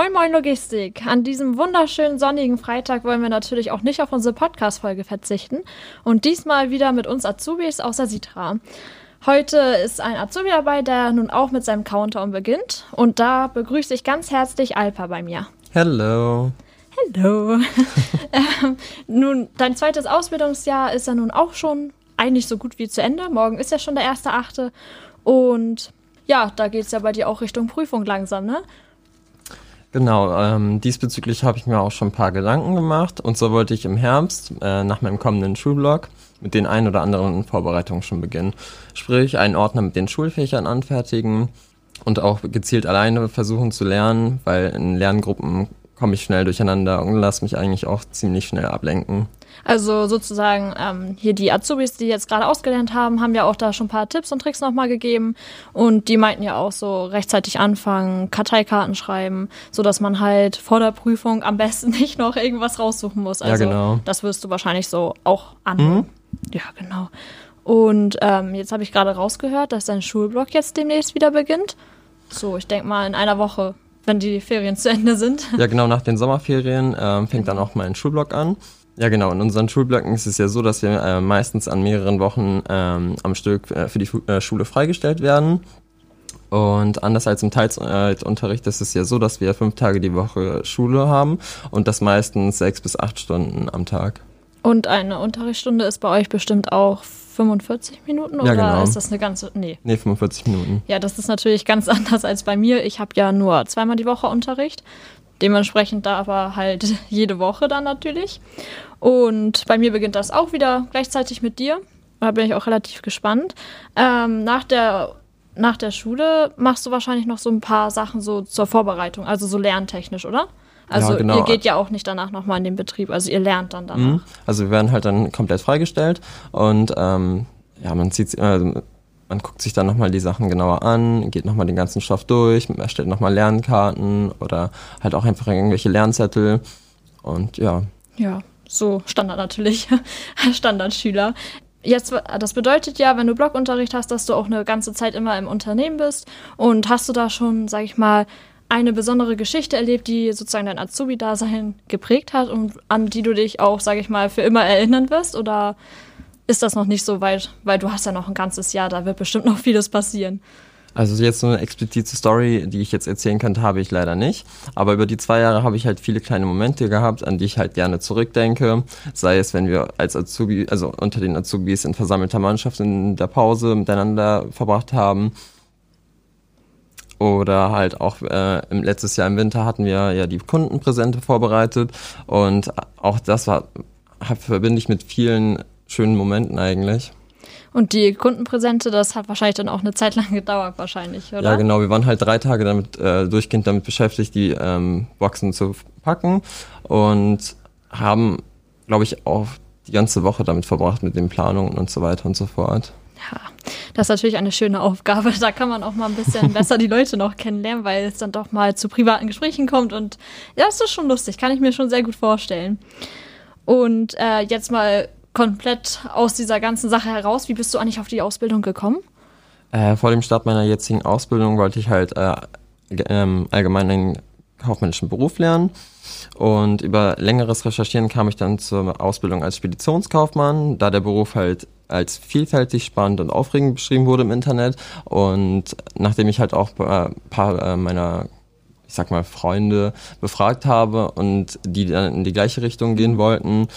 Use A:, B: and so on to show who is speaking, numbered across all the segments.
A: Moin Moin Logistik. An diesem wunderschönen sonnigen Freitag wollen wir natürlich auch nicht auf unsere Podcast-Folge verzichten und diesmal wieder mit uns Azubis aus der Sitra. Heute ist ein Azubi dabei, der nun auch mit seinem Countdown beginnt und da begrüße ich ganz herzlich Alpa bei mir.
B: Hello.
A: Hallo. ähm, nun, dein zweites Ausbildungsjahr ist ja nun auch schon eigentlich so gut wie zu Ende. Morgen ist ja schon der erste Achte und ja, da geht es ja bei dir auch Richtung Prüfung langsam, ne?
B: Genau, ähm, diesbezüglich habe ich mir auch schon ein paar Gedanken gemacht. Und so wollte ich im Herbst äh, nach meinem kommenden Schulblock mit den ein oder anderen Vorbereitungen schon beginnen. Sprich, einen Ordner mit den Schulfächern anfertigen und auch gezielt alleine versuchen zu lernen, weil in Lerngruppen komme ich schnell durcheinander und lasse mich eigentlich auch ziemlich schnell ablenken.
A: Also sozusagen ähm, hier die Azubis, die jetzt gerade ausgelernt haben, haben ja auch da schon ein paar Tipps und Tricks nochmal gegeben. Und die meinten ja auch so rechtzeitig anfangen, Karteikarten schreiben, sodass man halt vor der Prüfung am besten nicht noch irgendwas raussuchen muss. Also
B: ja, genau.
A: das wirst du wahrscheinlich so auch annehmen. Mhm. Ja, genau. Und ähm, jetzt habe ich gerade rausgehört, dass dein Schulblock jetzt demnächst wieder beginnt. So, ich denke mal in einer Woche, wenn die Ferien zu Ende sind.
B: Ja, genau, nach den Sommerferien ähm, fängt dann auch mein Schulblock an. Ja, genau. In unseren Schulblöcken ist es ja so, dass wir äh, meistens an mehreren Wochen ähm, am Stück äh, für die äh, Schule freigestellt werden. Und anders als im Teilzeitunterricht ist es ja so, dass wir fünf Tage die Woche Schule haben und das meistens sechs bis acht Stunden am Tag.
A: Und eine Unterrichtsstunde ist bei euch bestimmt auch 45 Minuten oder
B: ja, genau.
A: ist das eine ganze? Nee.
B: Nee, 45 Minuten.
A: Ja, das ist natürlich ganz anders als bei mir. Ich habe ja nur zweimal die Woche Unterricht. Dementsprechend da aber halt jede Woche dann natürlich. Und bei mir beginnt das auch wieder gleichzeitig mit dir. Da bin ich auch relativ gespannt. Ähm, nach der nach der Schule machst du wahrscheinlich noch so ein paar Sachen so zur Vorbereitung, also so lerntechnisch, oder? Also
B: ja, genau.
A: ihr geht ja auch nicht danach nochmal in den Betrieb, also ihr lernt dann danach. Mhm.
B: Also wir werden halt dann komplett freigestellt und ähm, ja, man zieht, äh, man guckt sich dann nochmal die Sachen genauer an, geht nochmal den ganzen Stoff durch, erstellt nochmal Lernkarten oder halt auch einfach irgendwelche Lernzettel und ja.
A: Ja, so Standard natürlich, Standardschüler. Jetzt, das bedeutet ja, wenn du Blockunterricht hast, dass du auch eine ganze Zeit immer im Unternehmen bist. Und hast du da schon, sag ich mal, eine besondere Geschichte erlebt, die sozusagen dein Azubi-Dasein geprägt hat und an die du dich auch, sag ich mal, für immer erinnern wirst? Oder ist das noch nicht so weit? Weil du hast ja noch ein ganzes Jahr, da wird bestimmt noch vieles passieren.
B: Also jetzt so eine explizite Story, die ich jetzt erzählen könnte, habe ich leider nicht. Aber über die zwei Jahre habe ich halt viele kleine Momente gehabt, an die ich halt gerne zurückdenke. Sei es, wenn wir als Azubi, also unter den Azubis in versammelter Mannschaft in der Pause miteinander verbracht haben. Oder halt auch äh, im letztes Jahr im Winter hatten wir ja die Kundenpräsente vorbereitet. Und auch das war, verbinde ich mit vielen schönen Momenten eigentlich.
A: Und die Kundenpräsente, das hat wahrscheinlich dann auch eine Zeit lang gedauert, wahrscheinlich, oder?
B: Ja, genau. Wir waren halt drei Tage damit äh, durchgehend damit beschäftigt, die ähm, Boxen zu packen und haben, glaube ich, auch die ganze Woche damit verbracht mit den Planungen und so weiter und so fort.
A: Ja, das ist natürlich eine schöne Aufgabe. Da kann man auch mal ein bisschen besser die Leute noch kennenlernen, weil es dann doch mal zu privaten Gesprächen kommt. Und ja, das ist schon lustig, kann ich mir schon sehr gut vorstellen. Und äh, jetzt mal komplett aus dieser ganzen Sache heraus. Wie bist du eigentlich auf die Ausbildung gekommen?
B: Äh, vor dem Start meiner jetzigen Ausbildung wollte ich halt äh, ähm, allgemein einen kaufmännischen Beruf lernen. Und über längeres Recherchieren kam ich dann zur Ausbildung als Speditionskaufmann, da der Beruf halt als vielfältig, spannend und aufregend beschrieben wurde im Internet. Und nachdem ich halt auch ein paar äh, meiner, ich sag mal, Freunde befragt habe und die dann in die gleiche Richtung gehen wollten,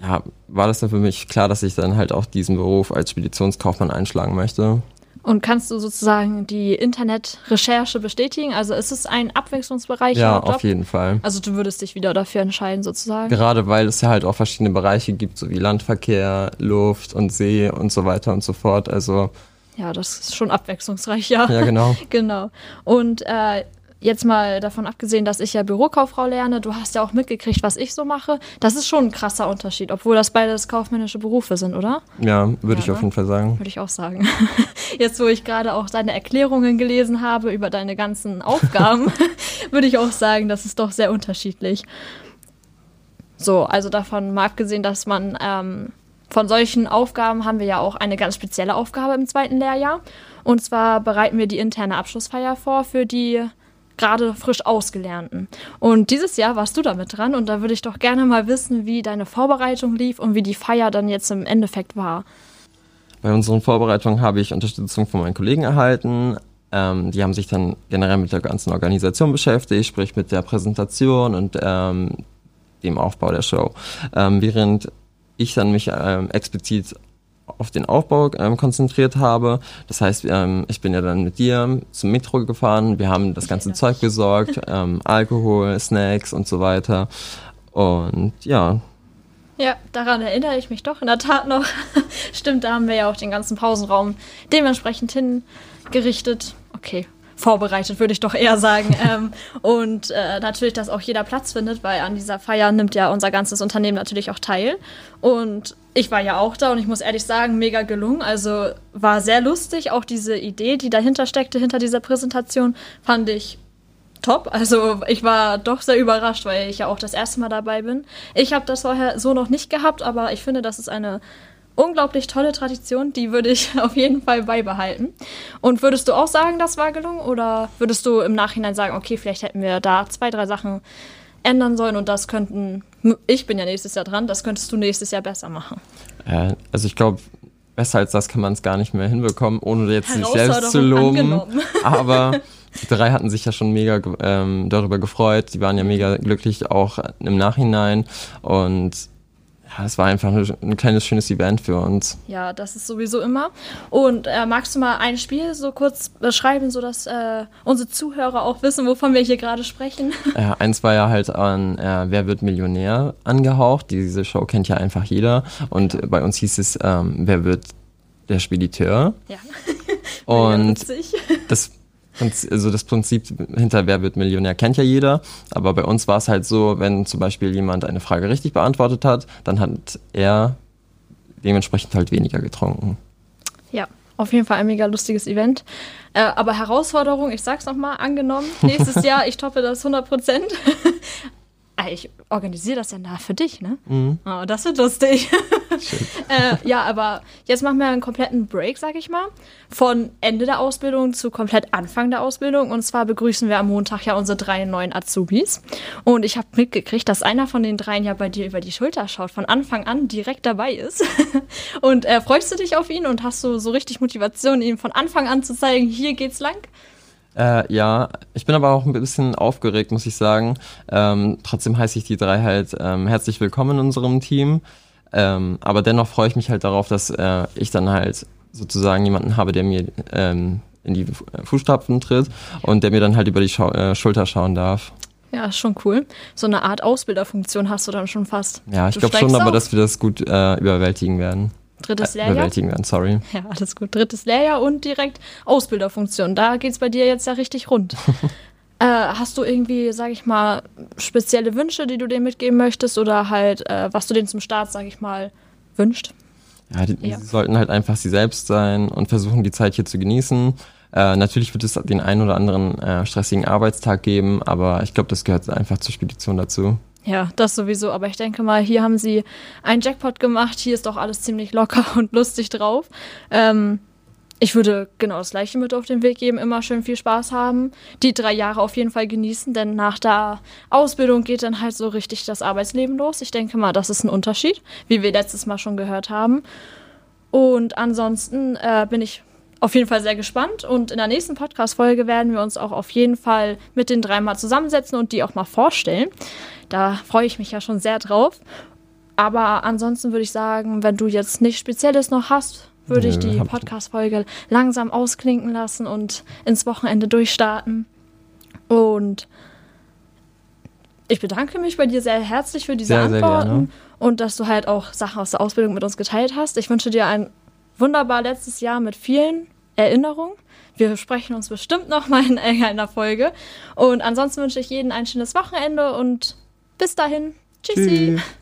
B: ja, war das dann für mich klar, dass ich dann halt auch diesen Beruf als Speditionskaufmann einschlagen möchte.
A: Und kannst du sozusagen die Internetrecherche bestätigen? Also ist es ein Abwechslungsbereich?
B: Ja, auf jeden Fall.
A: Also du würdest dich wieder dafür entscheiden, sozusagen?
B: Gerade weil es ja halt auch verschiedene Bereiche gibt, so wie Landverkehr, Luft und See und so weiter und so fort. Also
A: ja, das ist schon abwechslungsreich, ja.
B: Ja, genau.
A: genau. Und äh, jetzt mal davon abgesehen, dass ich ja Bürokauffrau lerne, du hast ja auch mitgekriegt, was ich so mache. Das ist schon ein krasser Unterschied, obwohl das beides kaufmännische Berufe sind, oder?
B: Ja, würde ja, ich auf jeden Fall sagen.
A: Würde ich auch sagen. Jetzt, wo ich gerade auch deine Erklärungen gelesen habe über deine ganzen Aufgaben, würde ich auch sagen, das ist doch sehr unterschiedlich. So, also davon mal abgesehen, dass man ähm, von solchen Aufgaben haben wir ja auch eine ganz spezielle Aufgabe im zweiten Lehrjahr. Und zwar bereiten wir die interne Abschlussfeier vor für die gerade frisch Ausgelernten. Und dieses Jahr warst du damit dran und da würde ich doch gerne mal wissen, wie deine Vorbereitung lief und wie die Feier dann jetzt im Endeffekt war.
B: Bei unseren Vorbereitungen habe ich Unterstützung von meinen Kollegen erhalten. Ähm, die haben sich dann generell mit der ganzen Organisation beschäftigt, sprich mit der Präsentation und ähm, dem Aufbau der Show. Ähm, während ich dann mich ähm, explizit auf den Aufbau ähm, konzentriert habe. Das heißt, ähm, ich bin ja dann mit dir zum Metro gefahren. Wir haben das ganze Zeug besorgt, ähm, Alkohol, Snacks und so weiter. Und ja.
A: Ja, daran erinnere ich mich doch in der Tat noch. Stimmt, da haben wir ja auch den ganzen Pausenraum dementsprechend hingerichtet. Okay, vorbereitet, würde ich doch eher sagen. ähm, und äh, natürlich, dass auch jeder Platz findet, weil an dieser Feier nimmt ja unser ganzes Unternehmen natürlich auch teil. Und ich war ja auch da und ich muss ehrlich sagen, mega gelungen. Also war sehr lustig. Auch diese Idee, die dahinter steckte, hinter dieser Präsentation, fand ich top. Also ich war doch sehr überrascht, weil ich ja auch das erste Mal dabei bin. Ich habe das vorher so noch nicht gehabt, aber ich finde, das ist eine unglaublich tolle Tradition, die würde ich auf jeden Fall beibehalten. Und würdest du auch sagen, das war gelungen oder würdest du im Nachhinein sagen, okay, vielleicht hätten wir da zwei, drei Sachen ändern sollen und das könnten, ich bin ja nächstes Jahr dran, das könntest du nächstes Jahr besser machen?
B: Äh, also ich glaube, besser als das kann man es gar nicht mehr hinbekommen, ohne jetzt sich selbst zu loben. Aber die drei hatten sich ja schon mega ähm, darüber gefreut. Die waren ja mega glücklich auch im Nachhinein. Und ja, es war einfach ein kleines schönes Event für uns.
A: Ja, das ist sowieso immer. Und äh, magst du mal ein Spiel so kurz beschreiben, sodass äh, unsere Zuhörer auch wissen, wovon wir hier gerade sprechen?
B: Ja, eins war ja halt an äh, Wer wird Millionär angehaucht. Diese Show kennt ja einfach jeder. Und bei uns hieß es ähm, Wer wird der Spediteur? Ja. Und das also das Prinzip hinter Wer wird Millionär kennt ja jeder, aber bei uns war es halt so, wenn zum Beispiel jemand eine Frage richtig beantwortet hat, dann hat er dementsprechend halt weniger getrunken.
A: Ja, auf jeden Fall ein mega lustiges Event. Äh, aber Herausforderung, ich sag's nochmal, angenommen, nächstes Jahr, ich toppe das 100 Prozent. Ich organisiere das ja nah für dich, ne? Mhm. Oh, das wird lustig. äh, ja, aber jetzt machen wir einen kompletten Break, sag ich mal. Von Ende der Ausbildung zu komplett Anfang der Ausbildung. Und zwar begrüßen wir am Montag ja unsere drei neuen Azubis. Und ich habe mitgekriegt, dass einer von den dreien ja bei dir über die Schulter schaut, von Anfang an direkt dabei ist. und äh, freust du dich auf ihn und hast du so richtig Motivation, ihm von Anfang an zu zeigen, hier geht's lang?
B: Äh, ja, ich bin aber auch ein bisschen aufgeregt, muss ich sagen. Ähm, trotzdem heiße ich die drei halt ähm, herzlich willkommen in unserem Team. Ähm, aber dennoch freue ich mich halt darauf, dass äh, ich dann halt sozusagen jemanden habe, der mir ähm, in die Fußstapfen tritt und der mir dann halt über die Schau äh, Schulter schauen darf.
A: Ja, schon cool. So eine Art Ausbilderfunktion hast du dann schon fast.
B: Ja, ich glaube schon, aber dass wir das gut äh, überwältigen werden.
A: Drittes äh, Lehrjahr.
B: Bewältigen werden, sorry.
A: Ja, alles gut. Drittes Lehrjahr und direkt Ausbilderfunktion. Da geht es bei dir jetzt ja richtig rund. äh, hast du irgendwie, sag ich mal, spezielle Wünsche, die du denen mitgeben möchtest oder halt, äh, was du denen zum Start, sag ich mal, wünscht?
B: Ja, die, ja. sollten halt einfach sie selbst sein und versuchen, die Zeit hier zu genießen. Äh, natürlich wird es den einen oder anderen äh, stressigen Arbeitstag geben, aber ich glaube, das gehört einfach zur Spedition dazu.
A: Ja, das sowieso. Aber ich denke mal, hier haben sie einen Jackpot gemacht. Hier ist doch alles ziemlich locker und lustig drauf. Ähm, ich würde genau das Gleiche mit auf den Weg geben. Immer schön viel Spaß haben. Die drei Jahre auf jeden Fall genießen, denn nach der Ausbildung geht dann halt so richtig das Arbeitsleben los. Ich denke mal, das ist ein Unterschied, wie wir letztes Mal schon gehört haben. Und ansonsten äh, bin ich auf jeden Fall sehr gespannt. Und in der nächsten Podcast-Folge werden wir uns auch auf jeden Fall mit den drei mal zusammensetzen und die auch mal vorstellen. Da freue ich mich ja schon sehr drauf. Aber ansonsten würde ich sagen, wenn du jetzt nichts Spezielles noch hast, würde ich die Podcast-Folge langsam ausklinken lassen und ins Wochenende durchstarten. Und ich bedanke mich bei dir sehr herzlich für diese sehr, Antworten sehr und dass du halt auch Sachen aus der Ausbildung mit uns geteilt hast. Ich wünsche dir ein wunderbar letztes Jahr mit vielen Erinnerungen. Wir sprechen uns bestimmt noch mal in einer Folge. Und ansonsten wünsche ich jedem ein schönes Wochenende und bis dahin. Tschüssi. Tschüss.